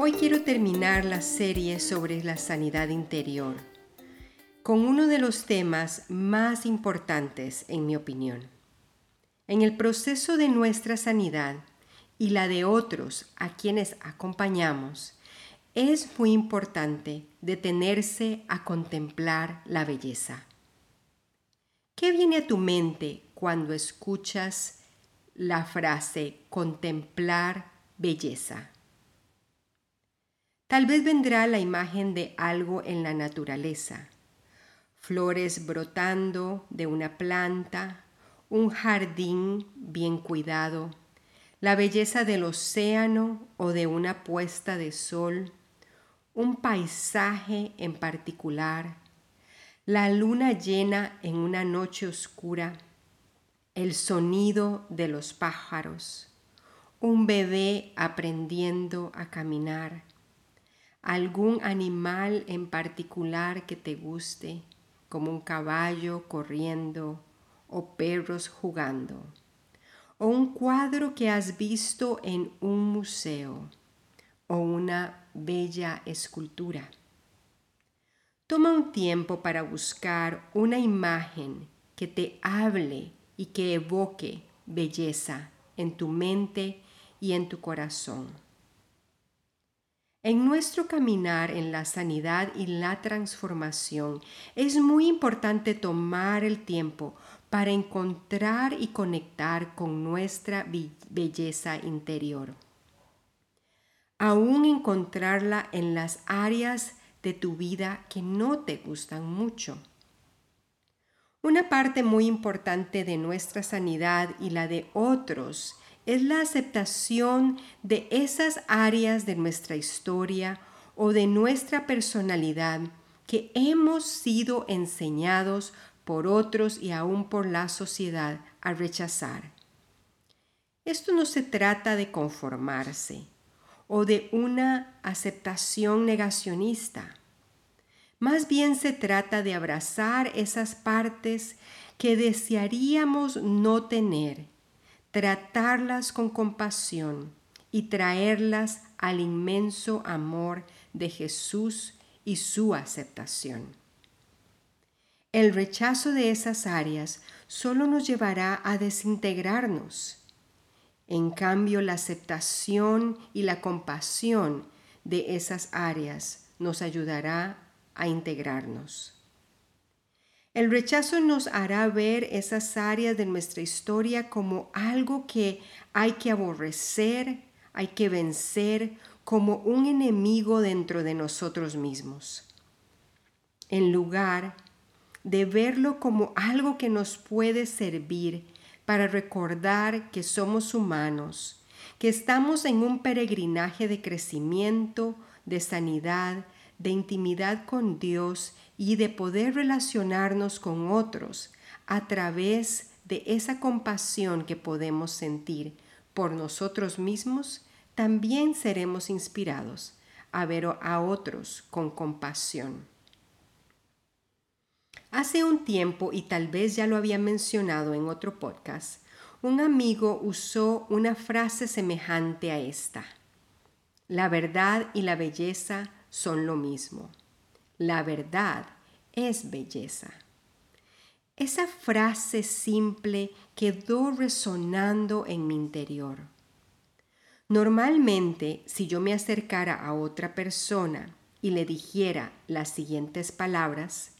Hoy quiero terminar la serie sobre la sanidad interior con uno de los temas más importantes en mi opinión. En el proceso de nuestra sanidad y la de otros a quienes acompañamos, es muy importante detenerse a contemplar la belleza. ¿Qué viene a tu mente cuando escuchas la frase contemplar belleza? Tal vez vendrá la imagen de algo en la naturaleza, flores brotando de una planta, un jardín bien cuidado, la belleza del océano o de una puesta de sol, un paisaje en particular, la luna llena en una noche oscura, el sonido de los pájaros, un bebé aprendiendo a caminar, algún animal en particular que te guste, como un caballo corriendo o perros jugando, o un cuadro que has visto en un museo o una bella escultura. Toma un tiempo para buscar una imagen que te hable y que evoque belleza en tu mente y en tu corazón. En nuestro caminar en la sanidad y la transformación es muy importante tomar el tiempo para encontrar y conectar con nuestra belleza interior. Aún encontrarla en las áreas de tu vida que no te gustan mucho. Una parte muy importante de nuestra sanidad y la de otros es la aceptación de esas áreas de nuestra historia o de nuestra personalidad que hemos sido enseñados por otros y aún por la sociedad a rechazar. Esto no se trata de conformarse o de una aceptación negacionista. Más bien se trata de abrazar esas partes que desearíamos no tener tratarlas con compasión y traerlas al inmenso amor de Jesús y su aceptación. El rechazo de esas áreas solo nos llevará a desintegrarnos. En cambio, la aceptación y la compasión de esas áreas nos ayudará a integrarnos. El rechazo nos hará ver esas áreas de nuestra historia como algo que hay que aborrecer, hay que vencer, como un enemigo dentro de nosotros mismos. En lugar de verlo como algo que nos puede servir para recordar que somos humanos, que estamos en un peregrinaje de crecimiento, de sanidad, de intimidad con Dios y de poder relacionarnos con otros a través de esa compasión que podemos sentir por nosotros mismos, también seremos inspirados a ver a otros con compasión. Hace un tiempo, y tal vez ya lo había mencionado en otro podcast, un amigo usó una frase semejante a esta. La verdad y la belleza son lo mismo. La verdad es belleza. Esa frase simple quedó resonando en mi interior. Normalmente, si yo me acercara a otra persona y le dijera las siguientes palabras,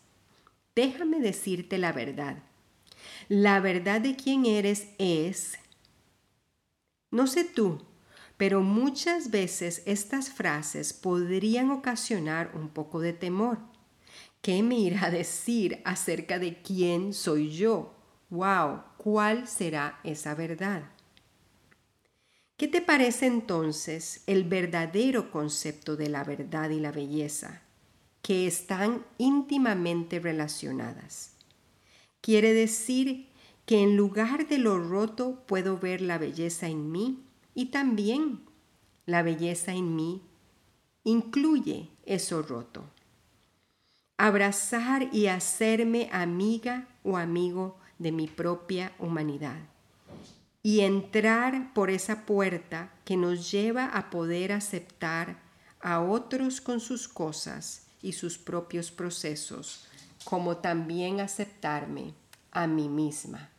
déjame decirte la verdad. La verdad de quién eres es, no sé tú, pero muchas veces estas frases podrían ocasionar un poco de temor. ¿Qué me irá a decir acerca de quién soy yo? ¡Wow! ¿Cuál será esa verdad? ¿Qué te parece entonces el verdadero concepto de la verdad y la belleza? que están íntimamente relacionadas. Quiere decir que en lugar de lo roto puedo ver la belleza en mí y también la belleza en mí incluye eso roto. Abrazar y hacerme amiga o amigo de mi propia humanidad y entrar por esa puerta que nos lleva a poder aceptar a otros con sus cosas y sus propios procesos, como también aceptarme a mí misma.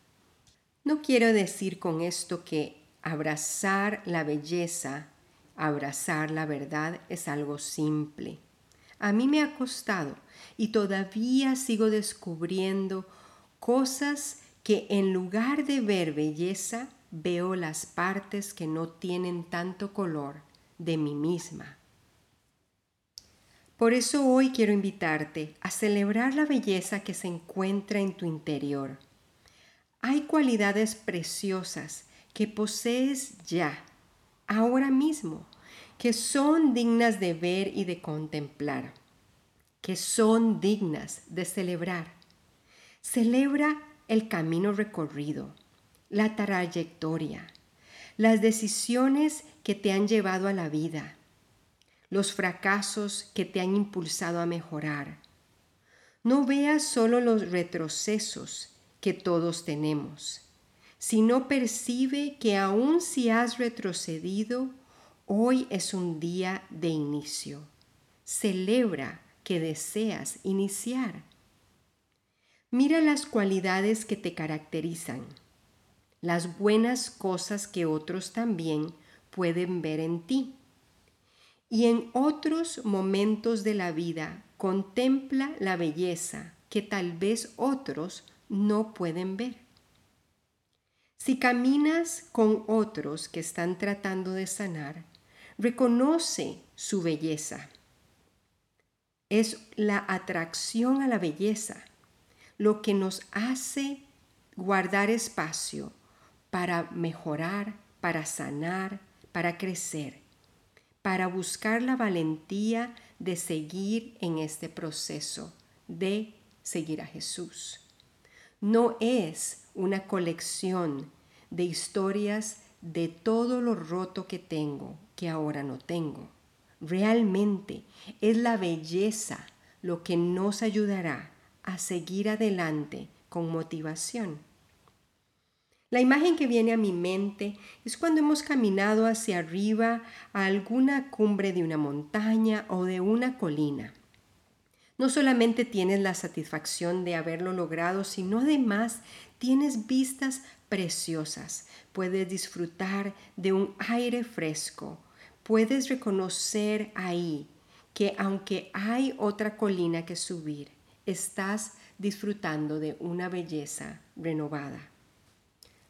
No quiero decir con esto que abrazar la belleza, abrazar la verdad es algo simple. A mí me ha costado y todavía sigo descubriendo cosas que en lugar de ver belleza, veo las partes que no tienen tanto color de mí misma. Por eso hoy quiero invitarte a celebrar la belleza que se encuentra en tu interior. Hay cualidades preciosas que posees ya, ahora mismo, que son dignas de ver y de contemplar, que son dignas de celebrar. Celebra el camino recorrido, la trayectoria, las decisiones que te han llevado a la vida, los fracasos que te han impulsado a mejorar. No veas solo los retrocesos que todos tenemos, sino percibe que aun si has retrocedido, hoy es un día de inicio. Celebra que deseas iniciar. Mira las cualidades que te caracterizan las buenas cosas que otros también pueden ver en ti. Y en otros momentos de la vida contempla la belleza que tal vez otros no pueden ver. Si caminas con otros que están tratando de sanar, reconoce su belleza. Es la atracción a la belleza lo que nos hace guardar espacio para mejorar, para sanar, para crecer, para buscar la valentía de seguir en este proceso, de seguir a Jesús. No es una colección de historias de todo lo roto que tengo, que ahora no tengo. Realmente es la belleza lo que nos ayudará a seguir adelante con motivación. La imagen que viene a mi mente es cuando hemos caminado hacia arriba a alguna cumbre de una montaña o de una colina. No solamente tienes la satisfacción de haberlo logrado, sino además tienes vistas preciosas. Puedes disfrutar de un aire fresco. Puedes reconocer ahí que aunque hay otra colina que subir, estás disfrutando de una belleza renovada.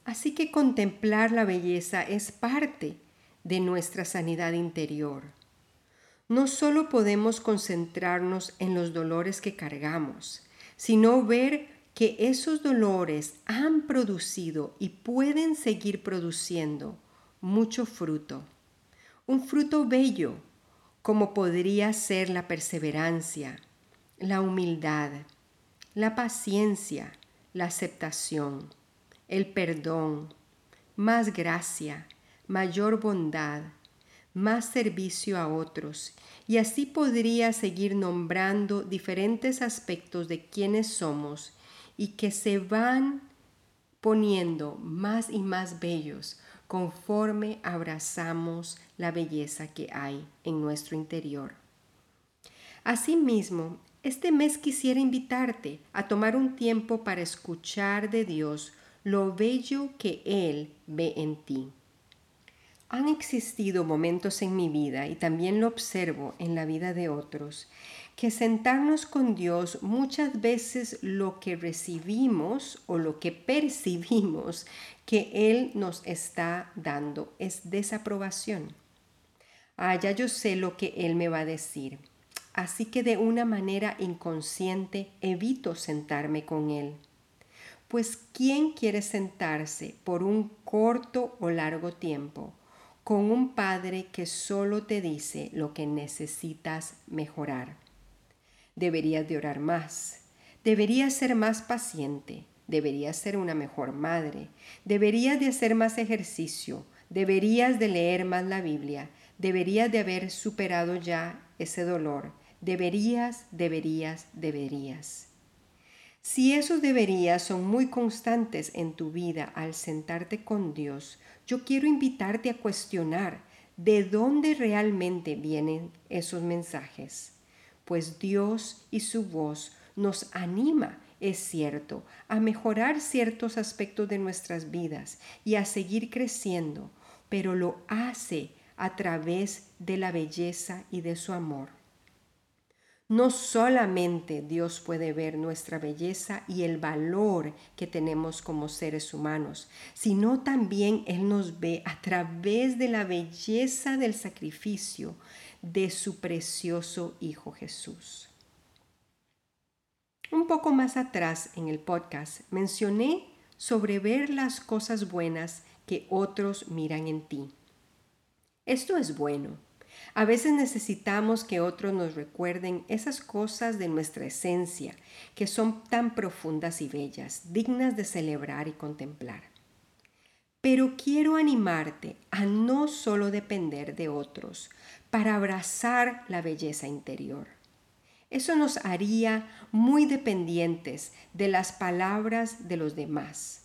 Así que contemplar la belleza es parte de nuestra sanidad interior. No solo podemos concentrarnos en los dolores que cargamos, sino ver que esos dolores han producido y pueden seguir produciendo mucho fruto. Un fruto bello, como podría ser la perseverancia, la humildad, la paciencia, la aceptación el perdón, más gracia, mayor bondad, más servicio a otros, y así podría seguir nombrando diferentes aspectos de quienes somos y que se van poniendo más y más bellos conforme abrazamos la belleza que hay en nuestro interior. Asimismo, este mes quisiera invitarte a tomar un tiempo para escuchar de Dios lo bello que Él ve en ti. Han existido momentos en mi vida, y también lo observo en la vida de otros, que sentarnos con Dios muchas veces lo que recibimos o lo que percibimos que Él nos está dando es desaprobación. Ah, ya yo sé lo que Él me va a decir. Así que de una manera inconsciente evito sentarme con Él. Pues ¿quién quiere sentarse por un corto o largo tiempo con un padre que solo te dice lo que necesitas mejorar? Deberías de orar más. Deberías ser más paciente. Deberías ser una mejor madre. Deberías de hacer más ejercicio. Deberías de leer más la Biblia. Deberías de haber superado ya ese dolor. Deberías, deberías, deberías. Si esos deberías son muy constantes en tu vida al sentarte con Dios, yo quiero invitarte a cuestionar de dónde realmente vienen esos mensajes. Pues Dios y su voz nos anima, es cierto, a mejorar ciertos aspectos de nuestras vidas y a seguir creciendo, pero lo hace a través de la belleza y de su amor. No solamente Dios puede ver nuestra belleza y el valor que tenemos como seres humanos, sino también Él nos ve a través de la belleza del sacrificio de su precioso Hijo Jesús. Un poco más atrás en el podcast mencioné sobre ver las cosas buenas que otros miran en ti. Esto es bueno a veces necesitamos que otros nos recuerden esas cosas de nuestra esencia que son tan profundas y bellas, dignas de celebrar y contemplar. Pero quiero animarte a no solo depender de otros para abrazar la belleza interior. Eso nos haría muy dependientes de las palabras de los demás,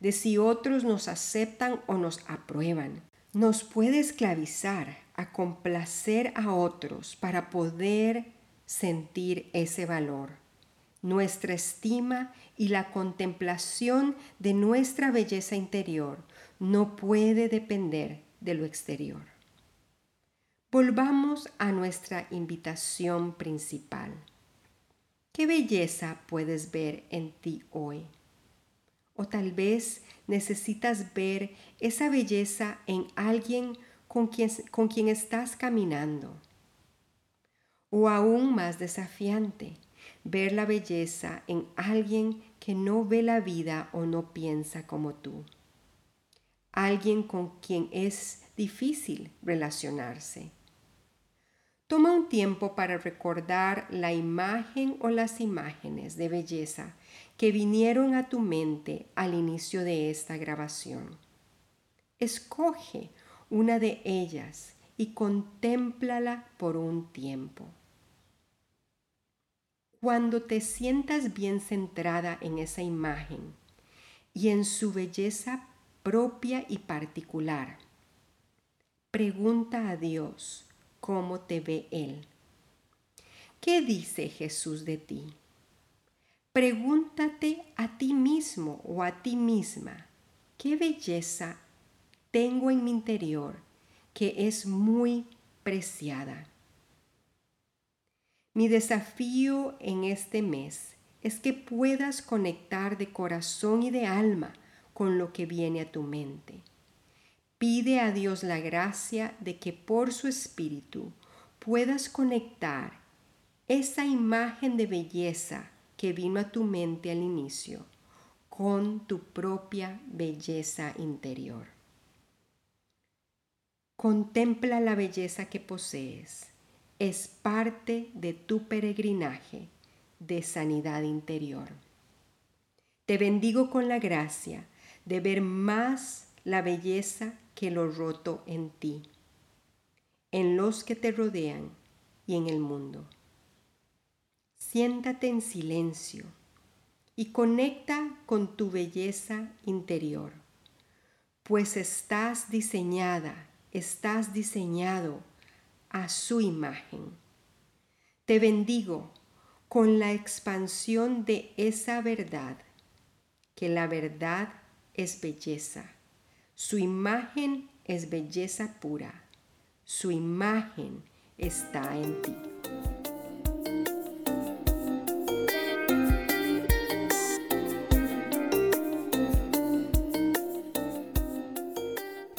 de si otros nos aceptan o nos aprueban. Nos puede esclavizar a complacer a otros para poder sentir ese valor. Nuestra estima y la contemplación de nuestra belleza interior no puede depender de lo exterior. Volvamos a nuestra invitación principal. ¿Qué belleza puedes ver en ti hoy? O tal vez necesitas ver esa belleza en alguien con quien, con quien estás caminando. O aún más desafiante, ver la belleza en alguien que no ve la vida o no piensa como tú. Alguien con quien es difícil relacionarse. Toma un tiempo para recordar la imagen o las imágenes de belleza que vinieron a tu mente al inicio de esta grabación. Escoge una de ellas y contémplala por un tiempo. Cuando te sientas bien centrada en esa imagen y en su belleza propia y particular, pregunta a Dios cómo te ve Él. ¿Qué dice Jesús de ti? Pregúntate a ti mismo o a ti misma, ¿qué belleza tengo en mi interior que es muy preciada. Mi desafío en este mes es que puedas conectar de corazón y de alma con lo que viene a tu mente. Pide a Dios la gracia de que por su espíritu puedas conectar esa imagen de belleza que vino a tu mente al inicio con tu propia belleza interior. Contempla la belleza que posees. Es parte de tu peregrinaje de sanidad interior. Te bendigo con la gracia de ver más la belleza que lo roto en ti, en los que te rodean y en el mundo. Siéntate en silencio y conecta con tu belleza interior, pues estás diseñada estás diseñado a su imagen. Te bendigo con la expansión de esa verdad, que la verdad es belleza. Su imagen es belleza pura. Su imagen está en ti.